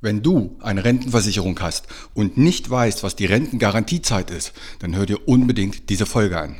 Wenn du eine Rentenversicherung hast und nicht weißt, was die Rentengarantiezeit ist, dann hör dir unbedingt diese Folge an.